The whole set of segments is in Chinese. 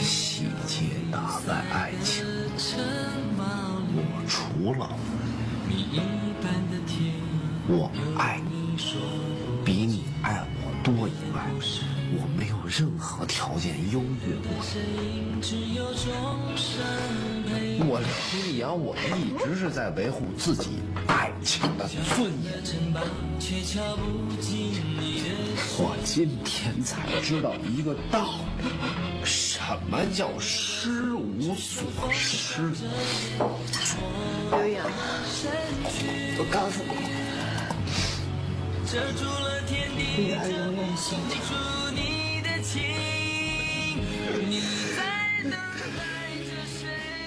细节打败爱情，我除了我爱你比你爱我多以外，我没有任何条件优越过你。我刘洋，我一直是在维护自己爱情的尊严。我今天才知道一个道理，什么叫失无所失。刘洋，我告诉你，女儿永远幸福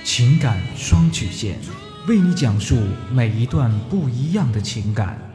情感双曲线，为你讲述每一段不一样的情感。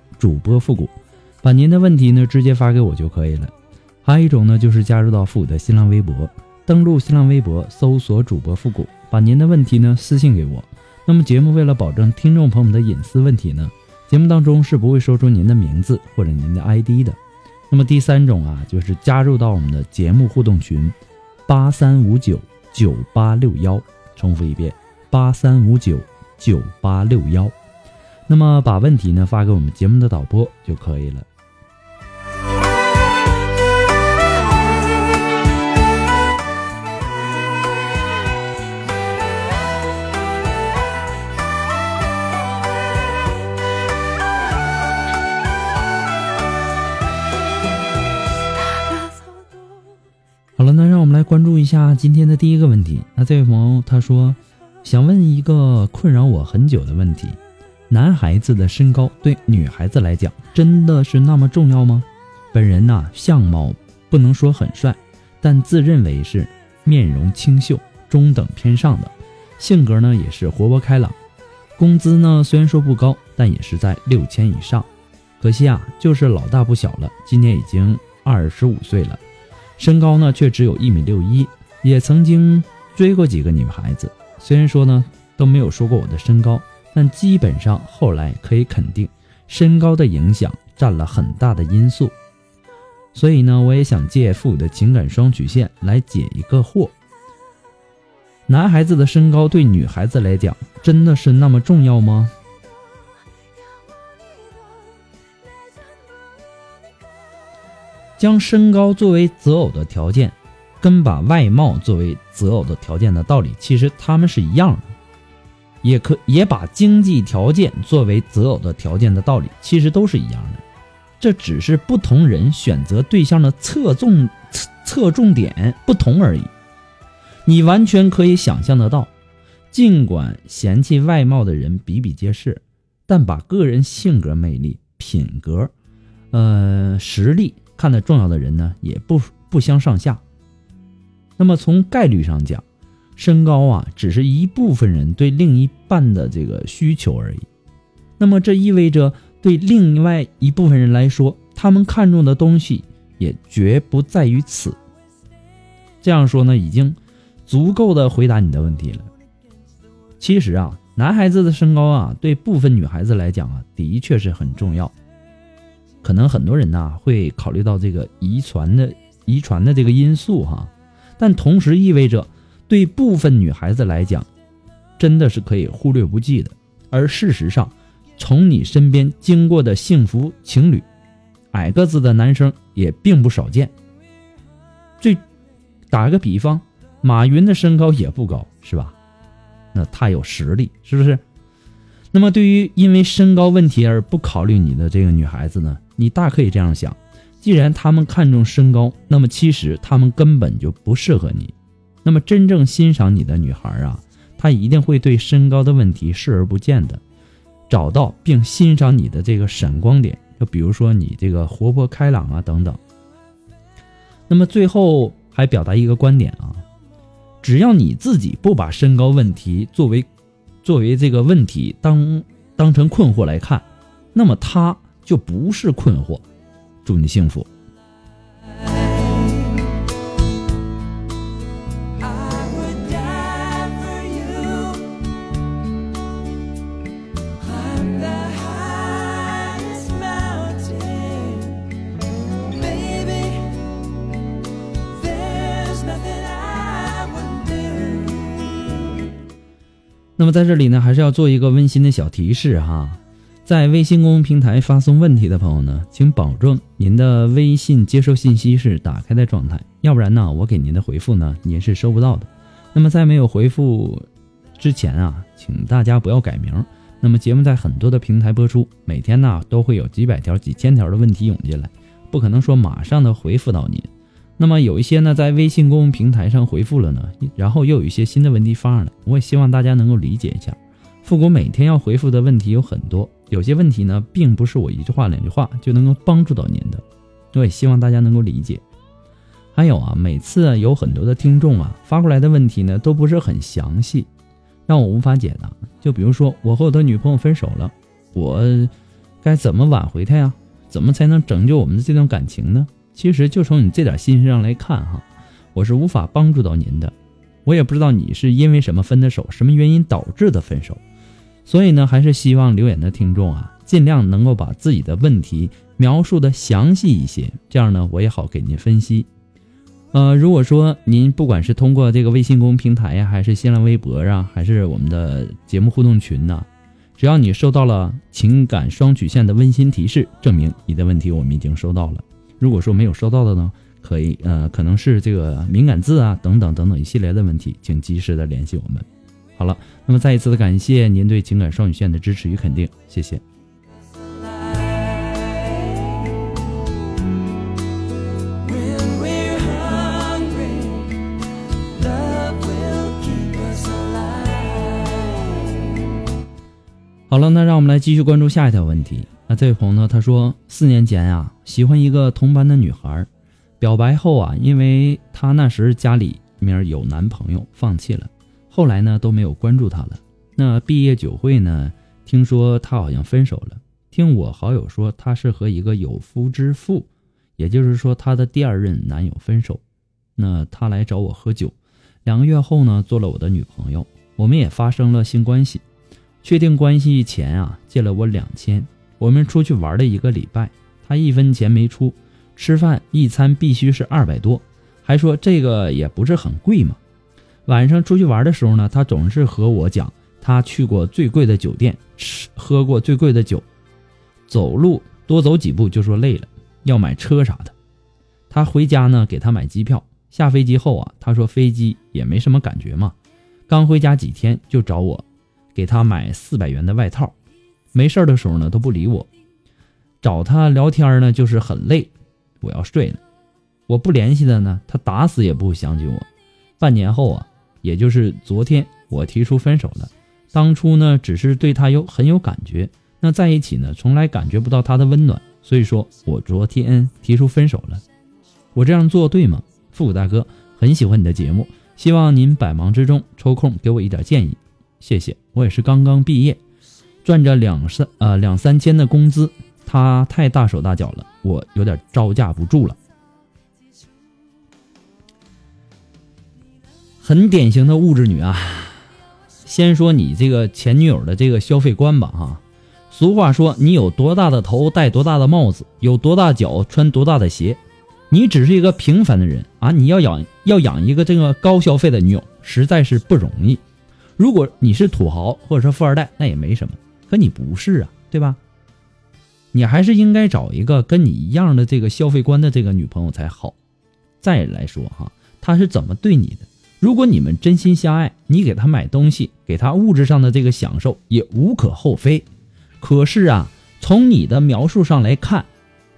主播复古，把您的问题呢直接发给我就可以了。还有一种呢，就是加入到复古的新浪微博，登录新浪微博搜索主播复古，把您的问题呢私信给我。那么节目为了保证听众朋友们的隐私问题呢，节目当中是不会说出您的名字或者您的 ID 的。那么第三种啊，就是加入到我们的节目互动群八三五九九八六幺，重复一遍八三五九九八六幺。那么把问题呢发给我们节目的导播就可以了。好了，那让我们来关注一下今天的第一个问题。那这位朋友他说，想问一个困扰我很久的问题。男孩子的身高对女孩子来讲真的是那么重要吗？本人呢，相貌不能说很帅，但自认为是面容清秀、中等偏上的，性格呢也是活泼开朗。工资呢虽然说不高，但也是在六千以上。可惜啊，就是老大不小了，今年已经二十五岁了，身高呢却只有一米六一。也曾经追过几个女孩子，虽然说呢都没有说过我的身高。但基本上后来可以肯定，身高的影响占了很大的因素。所以呢，我也想借父的情感双曲线来解一个惑：男孩子的身高对女孩子来讲真的是那么重要吗？将身高作为择偶的条件，跟把外貌作为择偶的条件的道理，其实他们是一样的。也可也把经济条件作为择偶的条件的道理，其实都是一样的，这只是不同人选择对象的侧重侧重点不同而已。你完全可以想象得到，尽管嫌弃外貌的人比比皆是，但把个人性格魅力、品格、呃实力看得重要的人呢，也不不相上下。那么从概率上讲，身高啊，只是一部分人对另一半的这个需求而已。那么这意味着，对另外一部分人来说，他们看重的东西也绝不在于此。这样说呢，已经足够的回答你的问题了。其实啊，男孩子的身高啊，对部分女孩子来讲啊，的确是很重要。可能很多人呢会考虑到这个遗传的遗传的这个因素哈，但同时意味着对部分女孩子来讲，真的是可以忽略不计的。而事实上，从你身边经过的幸福情侣，矮个子的男生也并不少见。最打个比方，马云的身高也不高，是吧？那他有实力，是不是？那么对于因为身高问题而不考虑你的这个女孩子呢？你大可以这样想，既然他们看重身高，那么其实他们根本就不适合你。那么真正欣赏你的女孩啊，她一定会对身高的问题视而不见的，找到并欣赏你的这个闪光点，就比如说你这个活泼开朗啊等等。那么最后还表达一个观点啊，只要你自己不把身高问题作为作为这个问题当当成困惑来看，那么他。就不是困惑，祝你幸福。那么在这里呢，还是要做一个温馨的小提示哈。在微信公众平台发送问题的朋友呢，请保证您的微信接收信息是打开的状态，要不然呢，我给您的回复呢，您是收不到的。那么在没有回复之前啊，请大家不要改名。那么节目在很多的平台播出，每天呢都会有几百条、几千条的问题涌进来，不可能说马上的回复到您。那么有一些呢，在微信公众平台上回复了呢，然后又有一些新的问题发上来，我也希望大家能够理解一下。复古每天要回复的问题有很多。有些问题呢，并不是我一句话两句话就能够帮助到您的，我也希望大家能够理解。还有啊，每次有很多的听众啊发过来的问题呢，都不是很详细，让我无法解答。就比如说，我和我的女朋友分手了，我该怎么挽回她呀？怎么才能拯救我们的这段感情呢？其实就从你这点心思上来看哈，我是无法帮助到您的。我也不知道你是因为什么分的手，什么原因导致的分手。所以呢，还是希望留言的听众啊，尽量能够把自己的问题描述的详细一些，这样呢，我也好给您分析。呃，如果说您不管是通过这个微信公众平台呀，还是新浪微博啊，还是我们的节目互动群呢，只要你收到了情感双曲线的温馨提示，证明你的问题我们已经收到了。如果说没有收到的呢，可以呃，可能是这个敏感字啊，等等等等一系列的问题，请及时的联系我们。好了，那么再一次的感谢您对情感双语线的支持与肯定，谢谢。好了，那让我们来继续关注下一条问题。那这位朋友呢，他说四年前啊，喜欢一个同班的女孩，表白后啊，因为他那时家里面有男朋友，放弃了。后来呢都没有关注她了。那毕业酒会呢，听说她好像分手了。听我好友说，她是和一个有夫之妇，也就是说她的第二任男友分手。那她来找我喝酒，两个月后呢做了我的女朋友，我们也发生了性关系。确定关系前啊借了我两千，我们出去玩了一个礼拜，他一分钱没出，吃饭一餐必须是二百多，还说这个也不是很贵嘛。晚上出去玩的时候呢，他总是和我讲他去过最贵的酒店，吃喝过最贵的酒，走路多走几步就说累了，要买车啥的。他回家呢，给他买机票。下飞机后啊，他说飞机也没什么感觉嘛。刚回家几天就找我，给他买四百元的外套。没事的时候呢都不理我，找他聊天呢就是很累，我要睡了。我不联系他呢，他打死也不会想起我。半年后啊。也就是昨天，我提出分手了。当初呢，只是对他有很有感觉，那在一起呢，从来感觉不到他的温暖，所以说我昨天提出分手了。我这样做对吗？复古大哥很喜欢你的节目，希望您百忙之中抽空给我一点建议，谢谢。我也是刚刚毕业，赚着两三呃两三千的工资，他太大手大脚了，我有点招架不住了。很典型的物质女啊。先说你这个前女友的这个消费观吧，哈。俗话说，你有多大的头戴多大的帽子，有多大脚穿多大的鞋。你只是一个平凡的人啊，你要养要养一个这个高消费的女友，实在是不容易。如果你是土豪或者是富二代，那也没什么。可你不是啊，对吧？你还是应该找一个跟你一样的这个消费观的这个女朋友才好。再来说哈，她是怎么对你的？如果你们真心相爱，你给他买东西，给他物质上的这个享受也无可厚非。可是啊，从你的描述上来看，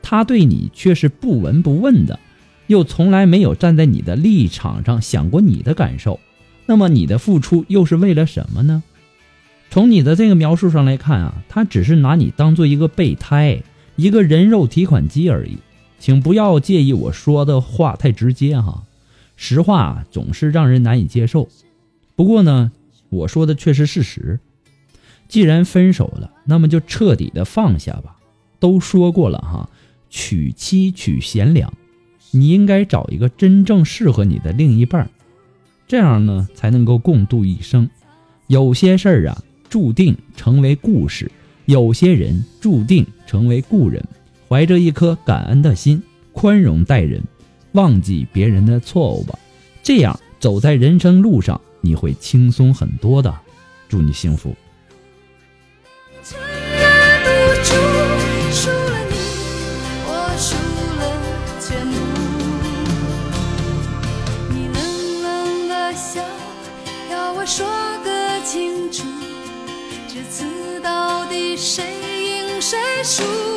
他对你却是不闻不问的，又从来没有站在你的立场上想过你的感受。那么你的付出又是为了什么呢？从你的这个描述上来看啊，他只是拿你当做一个备胎，一个人肉提款机而已。请不要介意我说的话太直接哈。实话总是让人难以接受，不过呢，我说的却是事实。既然分手了，那么就彻底的放下吧。都说过了哈，娶妻娶贤良，你应该找一个真正适合你的另一半，这样呢才能够共度一生。有些事儿啊，注定成为故事；有些人注定成为故人。怀着一颗感恩的心，宽容待人。忘记别人的错误吧，这样走在人生路上你会轻松很多的。祝你幸福。赢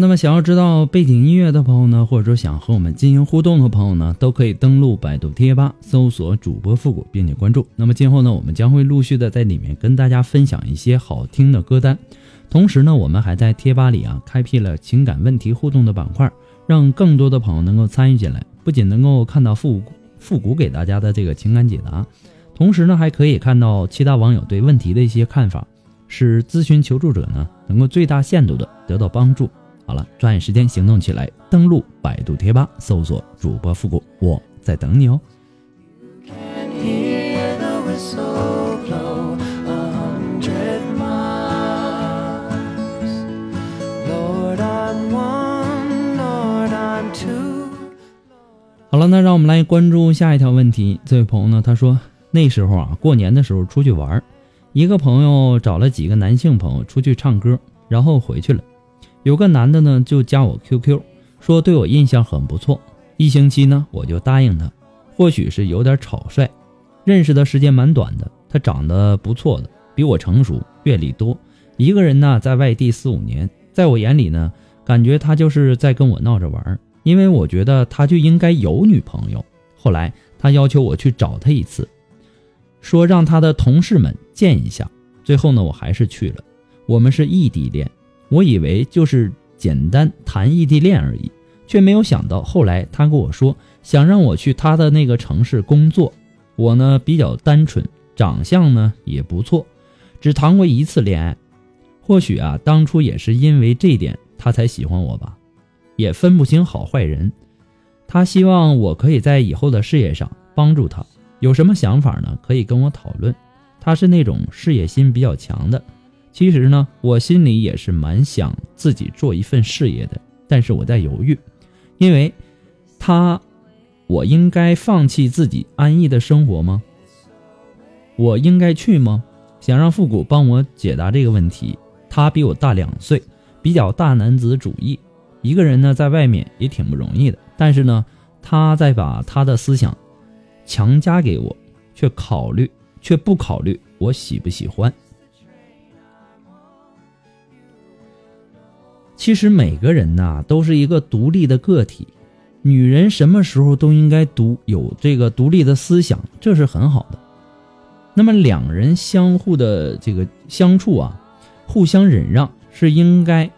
那么想要知道背景音乐的朋友呢，或者说想和我们进行互动的朋友呢，都可以登录百度贴吧，搜索主播复古，并且关注。那么今后呢，我们将会陆续的在里面跟大家分享一些好听的歌单。同时呢，我们还在贴吧里啊，开辟了情感问题互动的板块，让更多的朋友能够参与进来。不仅能够看到复古复古给大家的这个情感解答，同时呢，还可以看到其他网友对问题的一些看法，使咨询求助者呢，能够最大限度的得到帮助。好了，抓紧时间行动起来！登录百度贴吧，搜索主播复古，我在等你哦。好了，那让我们来关注下一条问题。这位朋友呢，他说那时候啊，过年的时候出去玩，一个朋友找了几个男性朋友出去唱歌，然后回去了。有个男的呢，就加我 QQ，说对我印象很不错。一星期呢，我就答应他。或许是有点草率，认识的时间蛮短的。他长得不错的，比我成熟，阅历多。一个人呢，在外地四五年，在我眼里呢，感觉他就是在跟我闹着玩。因为我觉得他就应该有女朋友。后来他要求我去找他一次，说让他的同事们见一下。最后呢，我还是去了。我们是异地恋。我以为就是简单谈异地恋而已，却没有想到后来他跟我说想让我去他的那个城市工作。我呢比较单纯，长相呢也不错，只谈过一次恋爱。或许啊，当初也是因为这点他才喜欢我吧，也分不清好坏人。他希望我可以在以后的事业上帮助他，有什么想法呢？可以跟我讨论。他是那种事业心比较强的。其实呢，我心里也是蛮想自己做一份事业的，但是我在犹豫，因为他，我应该放弃自己安逸的生活吗？我应该去吗？想让复古帮我解答这个问题。他比我大两岁，比较大男子主义，一个人呢在外面也挺不容易的。但是呢，他在把他的思想强加给我，却考虑却不考虑我喜不喜欢。其实每个人呐都是一个独立的个体，女人什么时候都应该独有这个独立的思想，这是很好的。那么两人相互的这个相处啊，互相忍让是应该，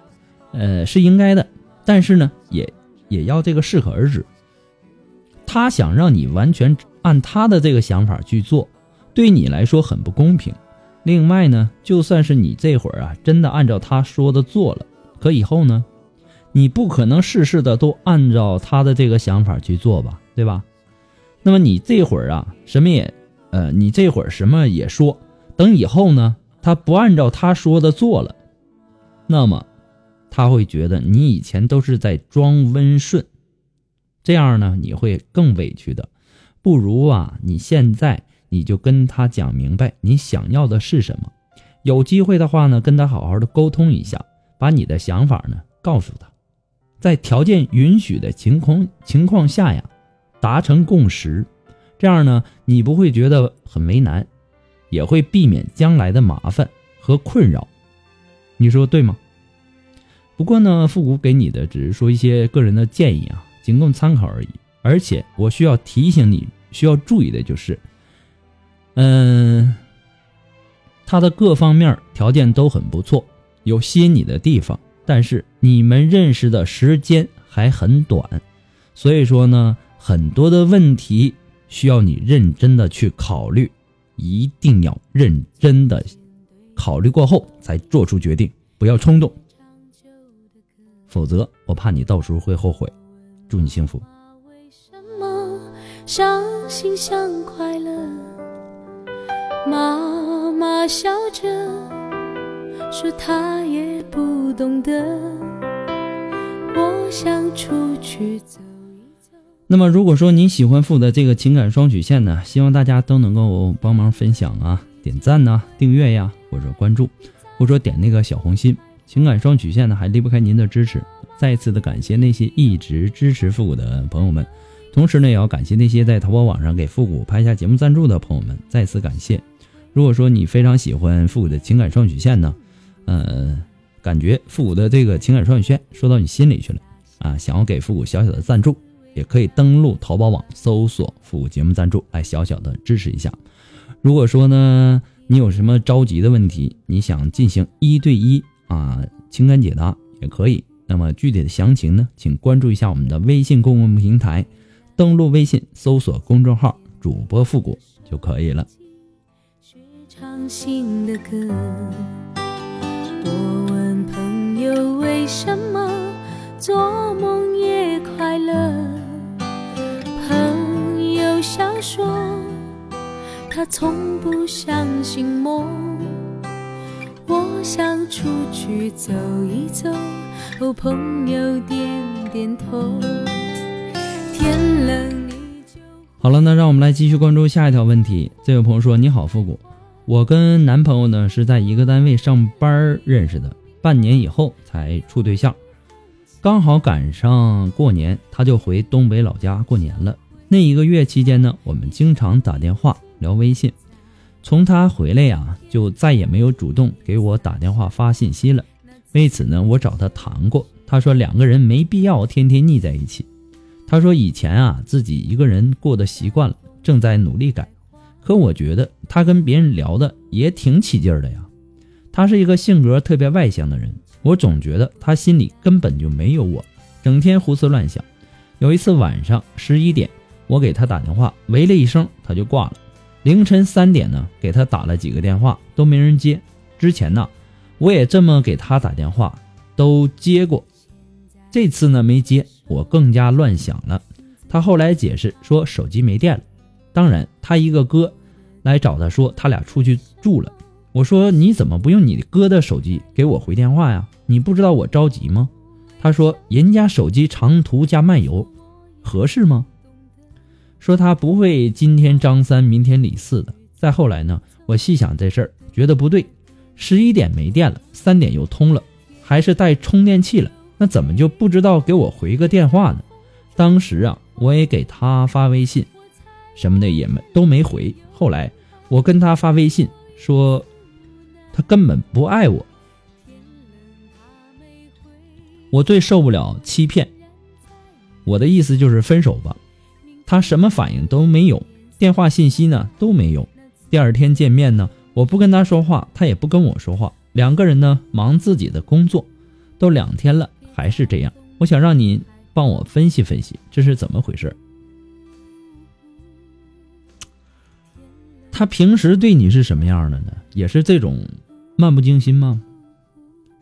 呃是应该的，但是呢也也要这个适可而止。他想让你完全按他的这个想法去做，对你来说很不公平。另外呢，就算是你这会儿啊真的按照他说的做了。可以后呢，你不可能事事的都按照他的这个想法去做吧，对吧？那么你这会儿啊，什么也，呃，你这会儿什么也说，等以后呢，他不按照他说的做了，那么他会觉得你以前都是在装温顺，这样呢，你会更委屈的。不如啊，你现在你就跟他讲明白你想要的是什么，有机会的话呢，跟他好好的沟通一下。把你的想法呢告诉他，在条件允许的情况情况下呀，达成共识，这样呢，你不会觉得很为难，也会避免将来的麻烦和困扰。你说对吗？不过呢，复古给你的只是说一些个人的建议啊，仅供参考而已。而且我需要提醒你，需要注意的就是，嗯，他的各方面条件都很不错。有吸引你的地方，但是你们认识的时间还很短，所以说呢，很多的问题需要你认真的去考虑，一定要认真的考虑过后才做出决定，不要冲动，否则我怕你到时候会后悔。祝你幸福。妈妈笑着。说他也不懂得，我想出去走一走。那么，如果说你喜欢父的这个情感双曲线呢，希望大家都能够帮忙分享啊、点赞呐、订阅呀，或者关注，或者点那个小红心。情感双曲线呢，还离不开您的支持。再次的感谢那些一直支持复古的朋友们，同时呢，也要感谢那些在淘宝网上给复古拍下节目赞助的朋友们，再次感谢。如果说你非常喜欢复古的情感双曲线呢，呃，感觉复古的这个情感双语圈说到你心里去了啊！想要给复古小小的赞助，也可以登录淘宝网搜索“复古节目赞助”来小小的支持一下。如果说呢，你有什么着急的问题，你想进行一对一啊情感解答也可以。那么具体的详情呢，请关注一下我们的微信公共平台，登录微信搜索公众号“主播复古”就可以了。唱新的歌。我问朋友为什么做梦也快乐，朋友笑说他从不相信梦。我想出去走一走，哦，朋友点点头。天冷你就好了，那让我们来继续关注下一条问题。这位朋友说：“你好，复古。”我跟男朋友呢是在一个单位上班认识的，半年以后才处对象，刚好赶上过年，他就回东北老家过年了。那一个月期间呢，我们经常打电话聊微信。从他回来呀，就再也没有主动给我打电话发信息了。为此呢，我找他谈过，他说两个人没必要天天腻在一起。他说以前啊自己一个人过得习惯了，正在努力改。可我觉得他跟别人聊的也挺起劲儿的呀。他是一个性格特别外向的人，我总觉得他心里根本就没有我，整天胡思乱想。有一次晚上十一点，我给他打电话，喂了一声他就挂了。凌晨三点呢，给他打了几个电话都没人接。之前呢，我也这么给他打电话都接过，这次呢没接，我更加乱想了。他后来解释说手机没电了。当然，他一个哥来找他说他俩出去住了。我说你怎么不用你哥的手机给我回电话呀？你不知道我着急吗？他说人家手机长途加漫游，合适吗？说他不会今天张三明天李四的，再后来呢，我细想这事儿，觉得不对。十一点没电了，三点又通了，还是带充电器了，那怎么就不知道给我回个电话呢？当时啊，我也给他发微信，什么的也没都没回。后来我跟他发微信说，他根本不爱我，我最受不了欺骗。我的意思就是分手吧。他什么反应都没有，电话信息呢都没有。第二天见面呢。我不跟他说话，他也不跟我说话，两个人呢忙自己的工作，都两天了还是这样。我想让你帮我分析分析，这是怎么回事？他平时对你是什么样的呢？也是这种漫不经心吗？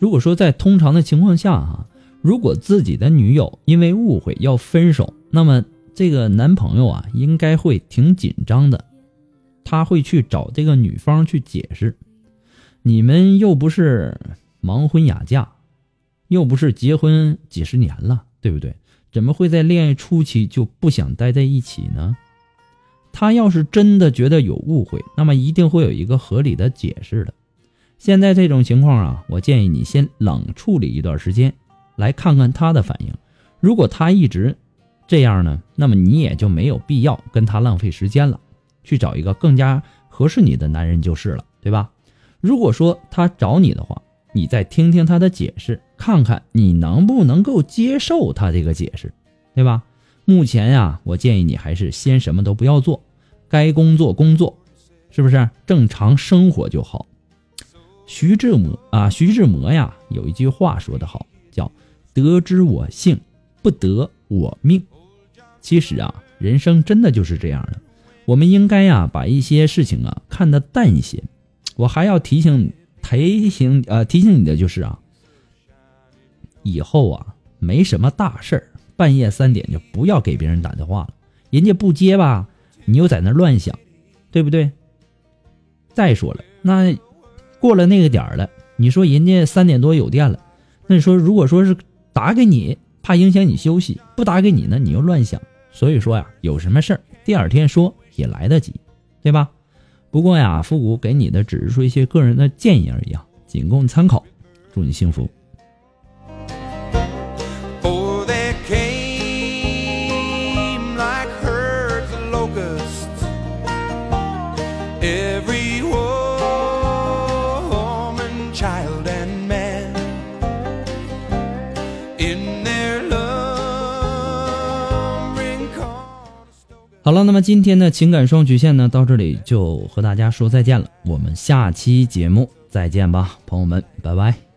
如果说在通常的情况下哈，如果自己的女友因为误会要分手，那么这个男朋友啊应该会挺紧张的。他会去找这个女方去解释，你们又不是盲婚哑嫁，又不是结婚几十年了，对不对？怎么会在恋爱初期就不想待在一起呢？他要是真的觉得有误会，那么一定会有一个合理的解释的。现在这种情况啊，我建议你先冷处理一段时间，来看看他的反应。如果他一直这样呢，那么你也就没有必要跟他浪费时间了。去找一个更加合适你的男人就是了，对吧？如果说他找你的话，你再听听他的解释，看看你能不能够接受他这个解释，对吧？目前呀，我建议你还是先什么都不要做，该工作工作，是不是正常生活就好？徐志摩啊，徐志摩呀，有一句话说得好，叫“得之我幸，不得我命”。其实啊，人生真的就是这样的。我们应该呀，把一些事情啊看得淡一些。我还要提醒提醒呃提醒你的就是啊，以后啊没什么大事儿，半夜三点就不要给别人打电话了。人家不接吧，你又在那乱想，对不对？再说了，那过了那个点儿了，你说人家三点多有电了，那你说如果说是打给你，怕影响你休息；不打给你呢，你又乱想。所以说呀，有什么事儿第二天说。也来得及，对吧？不过呀，复古给你的只是说一些个人的建议而已啊，仅供参考。祝你幸福。好了，那么今天的情感双曲线呢，到这里就和大家说再见了。我们下期节目再见吧，朋友们，拜拜。